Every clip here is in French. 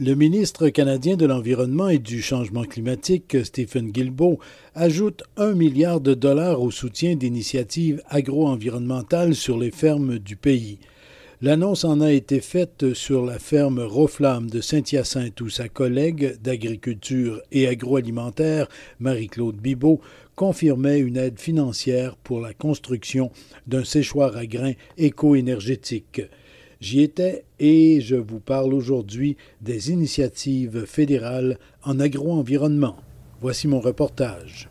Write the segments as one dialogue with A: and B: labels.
A: Le ministre canadien de l'Environnement et du Changement climatique, Stephen Guilbeault, ajoute un milliard de dollars au soutien d'initiatives agro-environnementales sur les fermes du pays. L'annonce en a été faite sur la ferme Roflamme de Saint-Hyacinthe où sa collègue d'agriculture et agroalimentaire, Marie-Claude Bibot, confirmait une aide financière pour la construction d'un séchoir à grains éco-énergétique. J'y étais et je vous parle aujourd'hui des initiatives fédérales en agro-environnement. Voici mon reportage.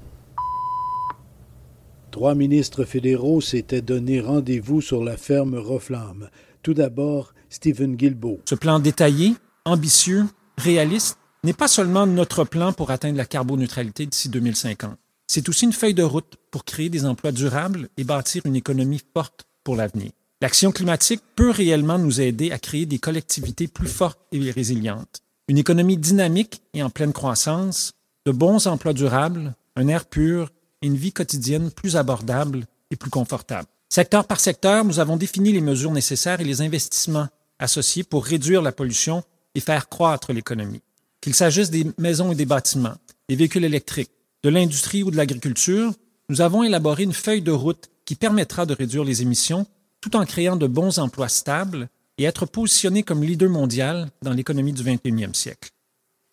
A: Trois ministres fédéraux s'étaient donné rendez-vous sur la ferme Roflamme. Tout d'abord, Stephen Guilbeault.
B: Ce plan détaillé, ambitieux, réaliste, n'est pas seulement notre plan pour atteindre la carboneutralité d'ici 2050. C'est aussi une feuille de route pour créer des emplois durables et bâtir une économie forte pour l'avenir. L'action climatique peut réellement nous aider à créer des collectivités plus fortes et résilientes, une économie dynamique et en pleine croissance, de bons emplois durables, un air pur et une vie quotidienne plus abordable et plus confortable. Secteur par secteur, nous avons défini les mesures nécessaires et les investissements associés pour réduire la pollution et faire croître l'économie. Qu'il s'agisse des maisons et des bâtiments, des véhicules électriques, de l'industrie ou de l'agriculture, nous avons élaboré une feuille de route qui permettra de réduire les émissions tout en créant de bons emplois stables et être positionné comme leader mondial dans l'économie du 21e siècle.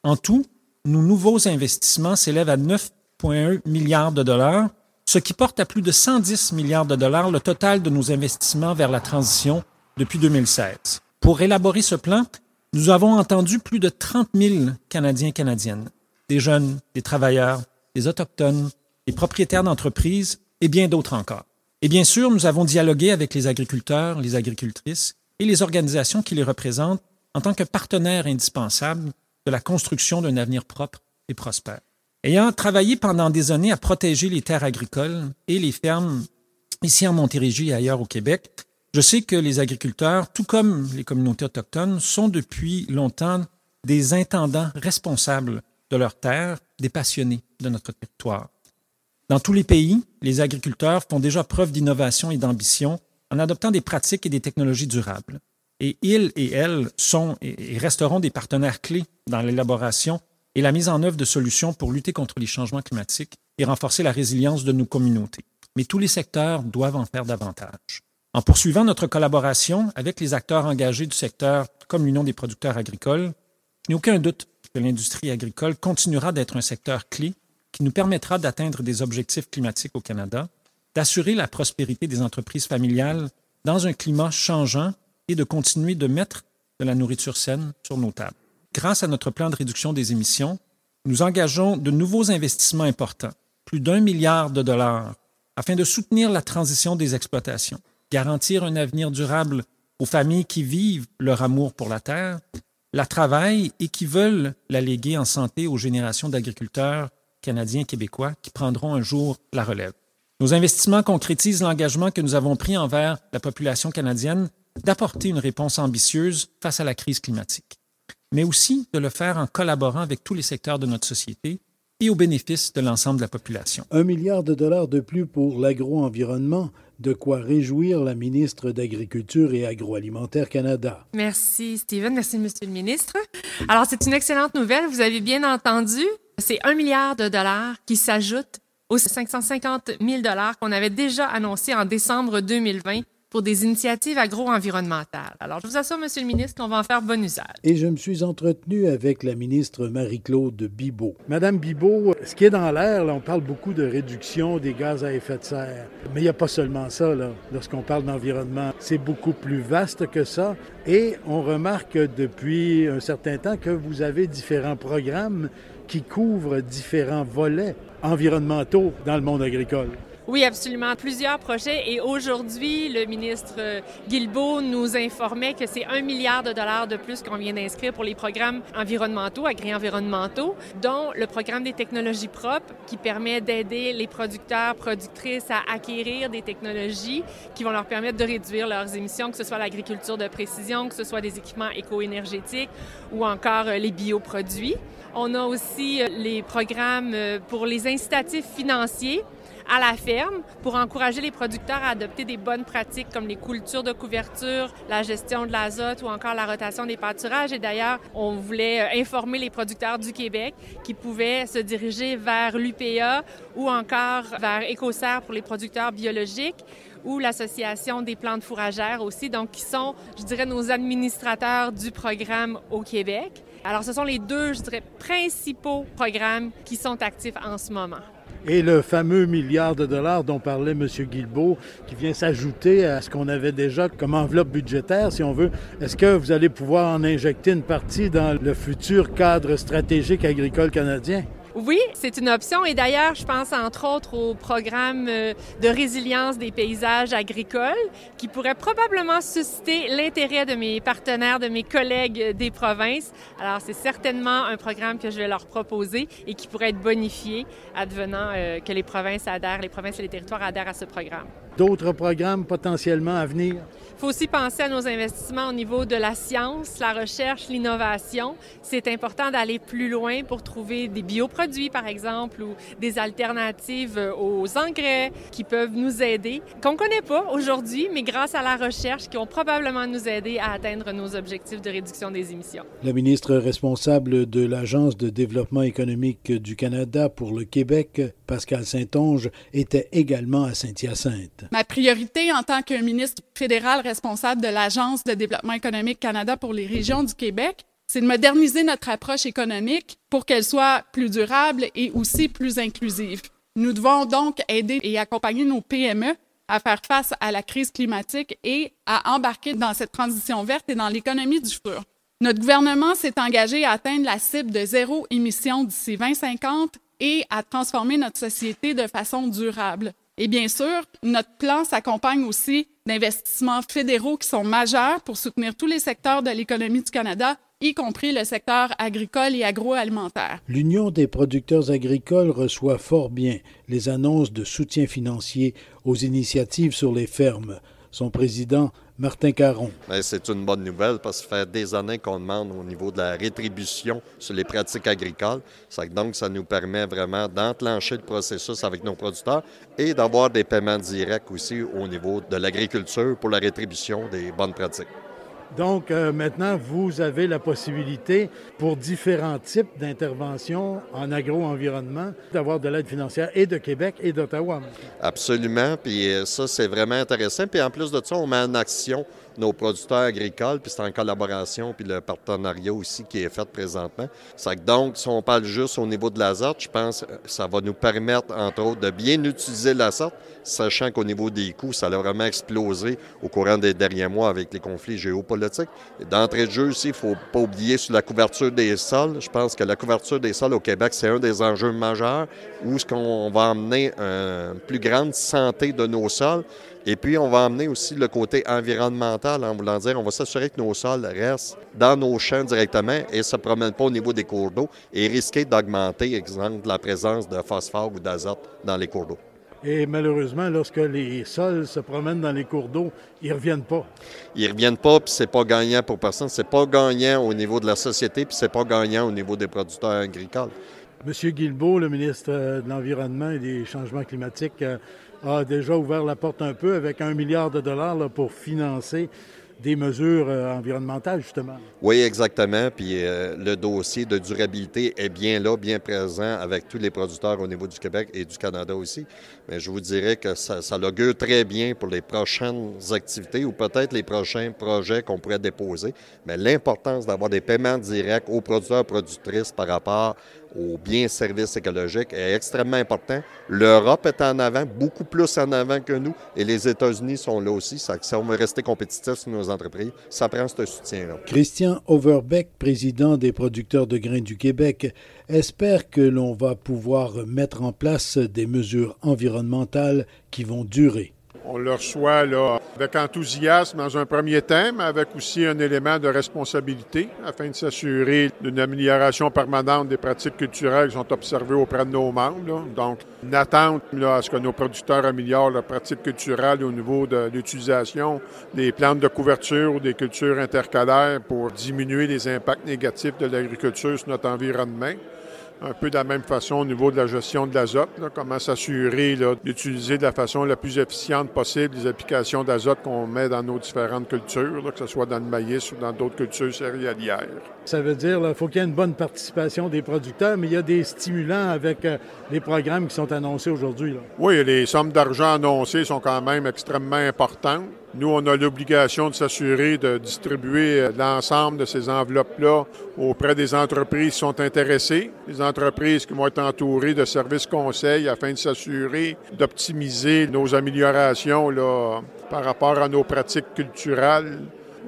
B: En tout, nos nouveaux investissements s'élèvent à 9,1 milliards de dollars, ce qui porte à plus de 110 milliards de dollars le total de nos investissements vers la transition depuis 2016. Pour élaborer ce plan, nous avons entendu plus de 30 000 Canadiens et Canadiennes, des jeunes, des travailleurs, des autochtones, des propriétaires d'entreprises et bien d'autres encore. Et bien sûr, nous avons dialogué avec les agriculteurs, les agricultrices et les organisations qui les représentent en tant que partenaires indispensables de la construction d'un avenir propre et prospère. Ayant travaillé pendant des années à protéger les terres agricoles et les fermes ici en Montérégie et ailleurs au Québec, je sais que les agriculteurs, tout comme les communautés autochtones, sont depuis longtemps des intendants responsables de leurs terres, des passionnés de notre territoire. Dans tous les pays, les agriculteurs font déjà preuve d'innovation et d'ambition en adoptant des pratiques et des technologies durables. Et ils et elles sont et resteront des partenaires clés dans l'élaboration et la mise en œuvre de solutions pour lutter contre les changements climatiques et renforcer la résilience de nos communautés. Mais tous les secteurs doivent en faire davantage. En poursuivant notre collaboration avec les acteurs engagés du secteur comme l'Union des producteurs agricoles, n'y a aucun doute que l'industrie agricole continuera d'être un secteur clé qui nous permettra d'atteindre des objectifs climatiques au Canada, d'assurer la prospérité des entreprises familiales dans un climat changeant et de continuer de mettre de la nourriture saine sur nos tables. Grâce à notre plan de réduction des émissions, nous engageons de nouveaux investissements importants, plus d'un milliard de dollars, afin de soutenir la transition des exploitations, garantir un avenir durable aux familles qui vivent leur amour pour la terre, la travaillent et qui veulent la léguer en santé aux générations d'agriculteurs canadiens et québécois qui prendront un jour la relève. Nos investissements concrétisent l'engagement que nous avons pris envers la population canadienne d'apporter une réponse ambitieuse face à la crise climatique, mais aussi de le faire en collaborant avec tous les secteurs de notre société et au bénéfice de l'ensemble de la population.
A: Un milliard de dollars de plus pour l'agro-environnement, de quoi réjouir la ministre d'Agriculture et Agroalimentaire Canada.
C: Merci, Stephen. Merci, Monsieur le ministre. Alors, c'est une excellente nouvelle. Vous avez bien entendu. C'est un milliard de dollars qui s'ajoute aux 550 000 dollars qu'on avait déjà annoncés en décembre 2020 pour des initiatives agro-environnementales. Alors, je vous assure, Monsieur le ministre, qu'on va en faire bon usage.
A: Et je me suis entretenu avec la ministre Marie-Claude Bibeau. Madame Bibeau, ce qui est dans l'air, on parle beaucoup de réduction des gaz à effet de serre. Mais il n'y a pas seulement ça, là, lorsqu'on parle d'environnement. C'est beaucoup plus vaste que ça. Et on remarque depuis un certain temps que vous avez différents programmes qui couvrent différents volets environnementaux dans le monde agricole.
C: Oui, absolument. Plusieurs projets. Et aujourd'hui, le ministre Guilbeault nous informait que c'est un milliard de dollars de plus qu'on vient d'inscrire pour les programmes environnementaux, agri-environnementaux, dont le programme des technologies propres qui permet d'aider les producteurs, productrices à acquérir des technologies qui vont leur permettre de réduire leurs émissions, que ce soit l'agriculture de précision, que ce soit des équipements éco-énergétiques ou encore euh, les bioproduits. On a aussi euh, les programmes euh, pour les incitatifs financiers à la ferme pour encourager les producteurs à adopter des bonnes pratiques comme les cultures de couverture, la gestion de l'azote ou encore la rotation des pâturages. Et d'ailleurs, on voulait euh, informer les producteurs du Québec qui pouvaient se diriger vers l'UPA ou encore vers EcoSerre pour les producteurs biologiques ou l'Association des plantes fourragères aussi, donc qui sont, je dirais, nos administrateurs du programme au Québec. Alors, ce sont les deux, je dirais, principaux programmes qui sont actifs en ce moment
A: et le fameux milliard de dollars dont parlait M. Guilbeault, qui vient s'ajouter à ce qu'on avait déjà comme enveloppe budgétaire, si on veut. Est-ce que vous allez pouvoir en injecter une partie dans le futur cadre stratégique agricole canadien?
C: Oui, c'est une option. Et d'ailleurs, je pense entre autres au programme euh, de résilience des paysages agricoles qui pourrait probablement susciter l'intérêt de mes partenaires, de mes collègues des provinces. Alors, c'est certainement un programme que je vais leur proposer et qui pourrait être bonifié advenant euh, que les provinces adhèrent, les provinces et les territoires adhèrent à ce programme.
A: D'autres programmes potentiellement à venir?
C: Il faut aussi penser à nos investissements au niveau de la science, la recherche, l'innovation. C'est important d'aller plus loin pour trouver des bioproduits, par exemple, ou des alternatives aux engrais qui peuvent nous aider, qu'on ne connaît pas aujourd'hui, mais grâce à la recherche, qui vont probablement nous aider à atteindre nos objectifs de réduction des émissions.
A: Le ministre responsable de l'Agence de développement économique du Canada pour le Québec, Pascal Saint-Onge, était également à Saint-Hyacinthe.
D: Ma priorité en tant que ministre fédéral responsable de l'Agence de développement économique Canada pour les régions du Québec, c'est de moderniser notre approche économique pour qu'elle soit plus durable et aussi plus inclusive. Nous devons donc aider et accompagner nos PME à faire face à la crise climatique et à embarquer dans cette transition verte et dans l'économie du futur. Notre gouvernement s'est engagé à atteindre la cible de zéro émission d'ici 2050 et à transformer notre société de façon durable. Et bien sûr, notre plan s'accompagne aussi d'investissements fédéraux qui sont majeurs pour soutenir tous les secteurs de l'économie du Canada, y compris le secteur agricole et agroalimentaire.
A: L'Union des producteurs agricoles reçoit fort bien les annonces de soutien financier aux initiatives sur les fermes. Son président, Martin Caron.
E: C'est une bonne nouvelle parce que ça fait des années qu'on demande au niveau de la rétribution sur les pratiques agricoles. Donc, ça nous permet vraiment d'enclencher le processus avec nos producteurs et d'avoir des paiements directs aussi au niveau de l'agriculture pour la rétribution des bonnes pratiques.
A: Donc euh, maintenant, vous avez la possibilité, pour différents types d'interventions en agro-environnement, d'avoir de l'aide financière et de Québec et d'Ottawa.
E: Absolument. Puis euh, ça, c'est vraiment intéressant. Puis en plus de ça, on met en action nos producteurs agricoles, puis c'est en collaboration, puis le partenariat aussi qui est fait présentement. donc, si on parle juste au niveau de l'azote, je pense que ça va nous permettre, entre autres, de bien utiliser l'azote, sachant qu'au niveau des coûts, ça a vraiment explosé au courant des derniers mois avec les conflits géopolitiques. D'entrée de jeu aussi, il ne faut pas oublier sur la couverture des sols. Je pense que la couverture des sols au Québec, c'est un des enjeux majeurs où ce qu'on va emmener une plus grande santé de nos sols. Et puis, on va emmener aussi le côté environnemental, en voulant dire, on va s'assurer que nos sols restent dans nos champs directement et ne se promènent pas au niveau des cours d'eau et risquer d'augmenter, exemple, la présence de phosphore ou d'azote dans les cours d'eau.
A: Et malheureusement, lorsque les sols se promènent dans les cours d'eau, ils ne reviennent pas.
E: Ils ne reviennent pas, puis c'est pas gagnant pour personne. C'est pas gagnant au niveau de la société, puis c'est pas gagnant au niveau des producteurs agricoles.
A: Monsieur Guilbeault, le ministre de l'Environnement et des Changements climatiques, euh, a déjà ouvert la porte un peu avec un milliard de dollars pour financer des mesures euh, environnementales, justement.
E: Oui, exactement. Puis euh, le dossier de durabilité est bien là, bien présent avec tous les producteurs au niveau du Québec et du Canada aussi. Mais je vous dirais que ça, ça l'augure très bien pour les prochaines activités ou peut-être les prochains projets qu'on pourrait déposer. Mais l'importance d'avoir des paiements directs aux producteurs productrices par rapport au bien service écologique est extrêmement important. L'Europe est en avant, beaucoup plus en avant que nous, et les États-Unis sont là aussi. Ça, si on veut rester compétitif sur nos entreprises, ça prend ce soutien-là.
A: Christian Overbeck, président des producteurs de grains du Québec, espère que l'on va pouvoir mettre en place des mesures environnementales qui vont durer.
F: On le reçoit là, avec enthousiasme dans un premier temps, mais avec aussi un élément de responsabilité afin de s'assurer d'une amélioration permanente des pratiques culturelles qui sont observées auprès de nos membres. Donc, une attente là, à ce que nos producteurs améliorent leurs pratiques culturelles au niveau de l'utilisation des plantes de couverture ou des cultures intercalaires pour diminuer les impacts négatifs de l'agriculture sur notre environnement un peu de la même façon au niveau de la gestion de l'azote, comment s'assurer d'utiliser de la façon la plus efficiente possible les applications d'azote qu'on met dans nos différentes cultures, que ce soit dans le maïs ou dans d'autres cultures céréalières.
A: Ça veut dire qu'il faut qu'il y ait une bonne participation des producteurs, mais il y a des stimulants avec euh, les programmes qui sont annoncés aujourd'hui.
F: Oui, les sommes d'argent annoncées sont quand même extrêmement importantes. Nous, on a l'obligation de s'assurer de distribuer euh, l'ensemble de ces enveloppes-là auprès des entreprises qui sont intéressées, les entreprises qui vont être entourées de services conseils afin de s'assurer d'optimiser nos améliorations par rapport à nos pratiques culturelles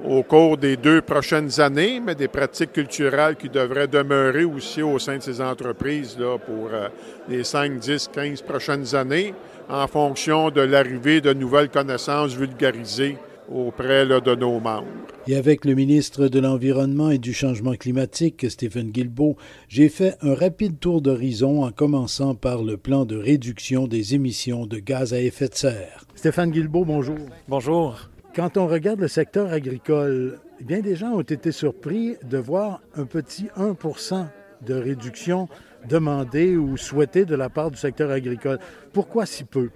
F: au cours des deux prochaines années, mais des pratiques culturelles qui devraient demeurer aussi au sein de ces entreprises là, pour euh, les 5, 10, 15 prochaines années, en fonction de l'arrivée de nouvelles connaissances vulgarisées auprès de nos membres.
A: Et avec le ministre de l'Environnement et du Changement climatique, Stephen Guilbeault, j'ai fait un rapide tour d'horizon en commençant par le plan de réduction des émissions de gaz à effet de serre. Stéphane Guilbeault, bonjour.
B: Bonjour.
A: Quand on regarde le secteur agricole, bien des gens ont été surpris de voir un petit 1% de réduction demandée ou souhaitée de la part du secteur agricole. Pourquoi si peu?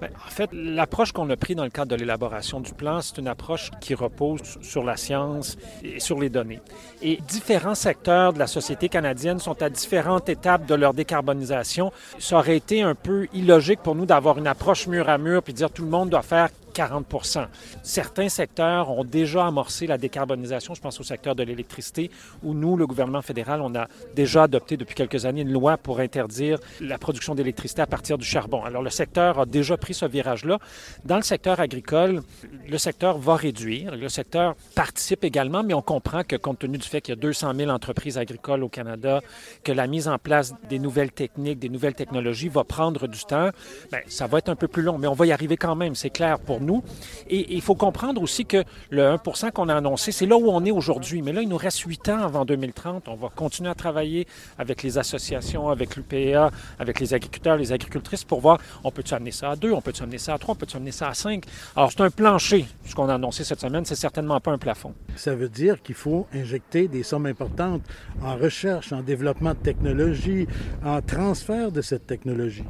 B: Ben, en fait, l'approche qu'on a prise dans le cadre de l'élaboration du plan, c'est une approche qui repose sur la science et sur les données. Et différents secteurs de la société canadienne sont à différentes étapes de leur décarbonisation. Ça aurait été un peu illogique pour nous d'avoir une approche mur à mur puis dire tout le monde doit faire 40 Certains secteurs ont déjà amorcé la décarbonisation. Je pense au secteur de l'électricité, où nous, le gouvernement fédéral, on a déjà adopté depuis quelques années une loi pour interdire la production d'électricité à partir du charbon. Alors, le secteur a déjà pris ce virage-là. Dans le secteur agricole, le secteur va réduire. Le secteur participe également, mais on comprend que compte tenu du fait qu'il y a 200 000 entreprises agricoles au Canada, que la mise en place des nouvelles techniques, des nouvelles technologies va prendre du temps, bien, ça va être un peu plus long, mais on va y arriver quand même, c'est clair pour nous Et il faut comprendre aussi que le 1% qu'on a annoncé, c'est là où on est aujourd'hui. Mais là, il nous reste huit ans avant 2030. On va continuer à travailler avec les associations, avec l'UPA, avec les agriculteurs, les agricultrices pour voir, on peut-tu amener ça à deux, on peut-tu amener ça à trois, on peut-tu amener ça à cinq? Alors, c'est un plancher, ce qu'on a annoncé cette semaine. C'est certainement pas un plafond.
A: Ça veut dire qu'il faut injecter des sommes importantes en recherche, en développement de technologie, en transfert de cette technologie.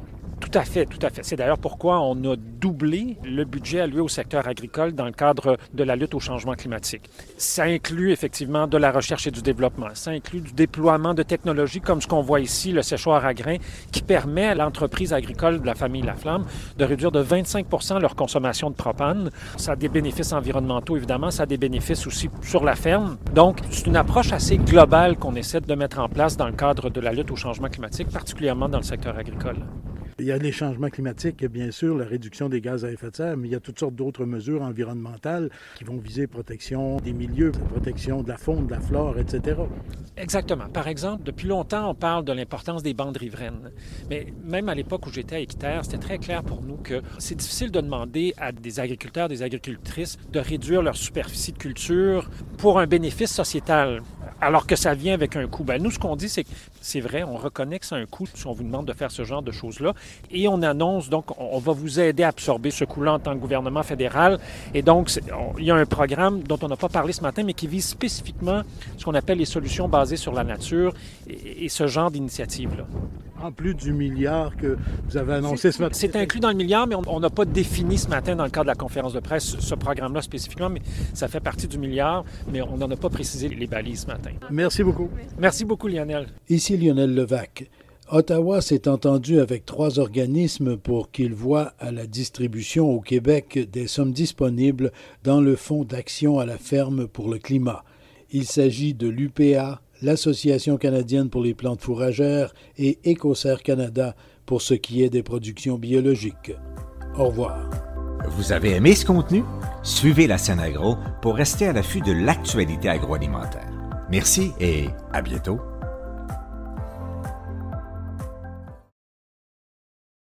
B: Tout à fait, tout à fait. C'est d'ailleurs pourquoi on a doublé le budget alloué au secteur agricole dans le cadre de la lutte au changement climatique. Ça inclut effectivement de la recherche et du développement. Ça inclut du déploiement de technologies comme ce qu'on voit ici, le séchoir à grains, qui permet à l'entreprise agricole de la famille Laflamme de réduire de 25% leur consommation de propane. Ça a des bénéfices environnementaux, évidemment. Ça a des bénéfices aussi sur la ferme. Donc, c'est une approche assez globale qu'on essaie de mettre en place dans le cadre de la lutte au changement climatique, particulièrement dans le secteur agricole.
A: Il y a les changements climatiques, bien sûr, la réduction des gaz à effet de serre, mais il y a toutes sortes d'autres mesures environnementales qui vont viser protection des milieux, protection de la faune, de la flore, etc.
B: Exactement. Par exemple, depuis longtemps, on parle de l'importance des bandes riveraines. Mais même à l'époque où j'étais à Équiterre, c'était très clair pour nous que c'est difficile de demander à des agriculteurs, des agricultrices de réduire leur superficie de culture pour un bénéfice sociétal alors que ça vient avec un coût. Ben, nous, ce qu'on dit, c'est que c'est vrai, on reconnaît que c'est un coût si on vous demande de faire ce genre de choses-là. Et on annonce, donc, on va vous aider à absorber ce coût-là en tant que gouvernement fédéral. Et donc, il y a un programme dont on n'a pas parlé ce matin, mais qui vise spécifiquement ce qu'on appelle les solutions basées sur la nature et, ce genre d'initiative-là.
A: En plus du milliard que vous avez annoncé ce matin.
B: C'est inclus dans le milliard, mais on n'a pas défini ce matin dans le cadre de la conférence de presse ce programme-là spécifiquement, mais ça fait partie du milliard, mais on n'en a pas précisé les balises ce matin.
A: Merci beaucoup.
B: Merci beaucoup, Lionel.
A: Ici Lionel Levac. Ottawa s'est entendu avec trois organismes pour qu'ils voient à la distribution au Québec des sommes disponibles dans le Fonds d'action à la ferme pour le climat. Il s'agit de l'UPA, l'Association canadienne pour les plantes fourragères et Écossaire Canada pour ce qui est des productions biologiques. Au revoir.
G: Vous avez aimé ce contenu? Suivez la scène agro pour rester à l'affût de l'actualité agroalimentaire. Merci et à bientôt.